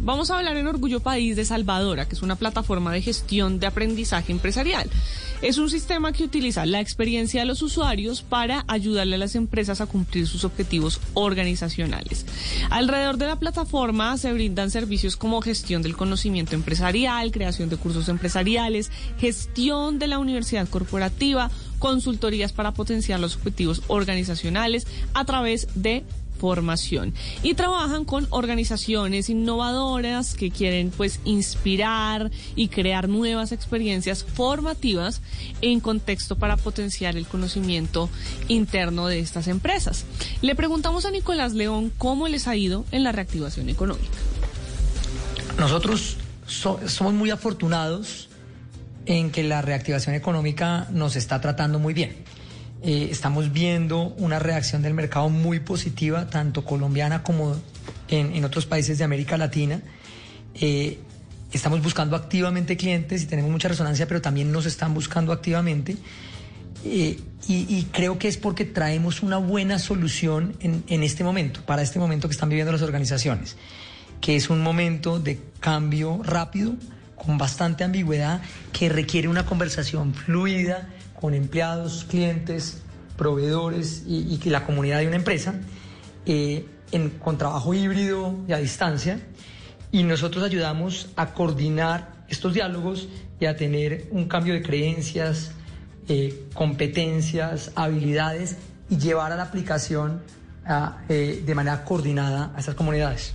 Vamos a hablar en Orgullo País de Salvadora, que es una plataforma de gestión de aprendizaje empresarial. Es un sistema que utiliza la experiencia de los usuarios para ayudarle a las empresas a cumplir sus objetivos organizacionales. Alrededor de la plataforma se brindan servicios como gestión del conocimiento empresarial, creación de cursos empresariales, gestión de la universidad corporativa, consultorías para potenciar los objetivos organizacionales a través de formación y trabajan con organizaciones innovadoras que quieren pues inspirar y crear nuevas experiencias formativas en contexto para potenciar el conocimiento interno de estas empresas. Le preguntamos a Nicolás León cómo les ha ido en la reactivación económica. Nosotros so- somos muy afortunados en que la reactivación económica nos está tratando muy bien. Eh, estamos viendo una reacción del mercado muy positiva, tanto colombiana como en, en otros países de América Latina. Eh, estamos buscando activamente clientes y tenemos mucha resonancia, pero también nos están buscando activamente. Eh, y, y creo que es porque traemos una buena solución en, en este momento, para este momento que están viviendo las organizaciones, que es un momento de cambio rápido, con bastante ambigüedad, que requiere una conversación fluida con empleados, clientes, proveedores y, y la comunidad de una empresa, eh, con trabajo híbrido y a distancia. Y nosotros ayudamos a coordinar estos diálogos y a tener un cambio de creencias, eh, competencias, habilidades y llevar a la aplicación eh, de manera coordinada a estas comunidades.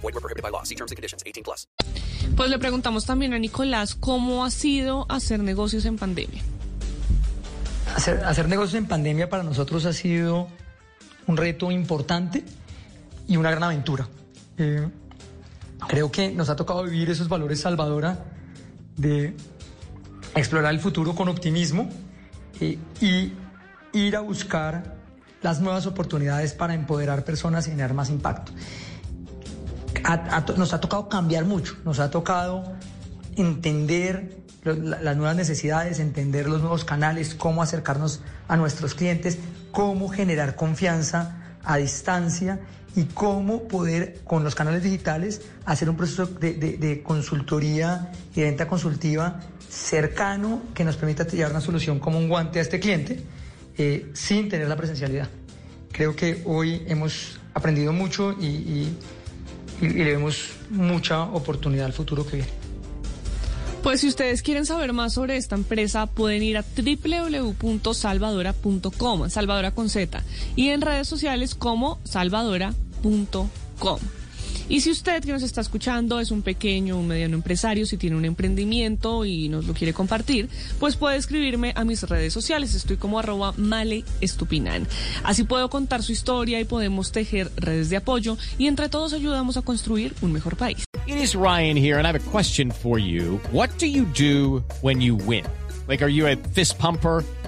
Group. Void were prohibited by law. See terms and conditions. 18 plus. Pues le preguntamos también a Nicolás cómo ha sido hacer negocios en pandemia. Hacer, hacer negocios en pandemia para nosotros ha sido un reto importante y una gran aventura. Eh, creo que nos ha tocado vivir esos valores salvadora de explorar el futuro con optimismo eh, y ir a buscar las nuevas oportunidades para empoderar personas y generar más impacto. Nos ha tocado cambiar mucho, nos ha tocado entender lo- la- las nuevas necesidades, entender los nuevos canales, cómo acercarnos a nuestros clientes, cómo generar confianza a distancia y cómo poder con los canales digitales hacer un proceso de, de- de consultoría y de venta consultiva cercano que nos permita llevar una solución como un guante a este cliente eh, sin tener la presencialidad. Creo que hoy hemos aprendido mucho y, y- y- le vemos mucha oportunidad al futuro que viene. Pues si ustedes quieren saber más sobre esta empresa, pueden ir a www.salvadora.com, Salvadora con Z, y en redes sociales como salvadora.com. Y si usted que nos está escuchando es un pequeño o mediano empresario, si tiene un emprendimiento y nos lo quiere compartir, pues puede escribirme a mis redes sociales. Estoy como arroba male estupinan. Así puedo contar su historia y podemos tejer redes de apoyo y entre todos ayudamos a construir un mejor país. It is Ryan here, and I have a question for you. What do you do when you win? Like, are you a fist pumper?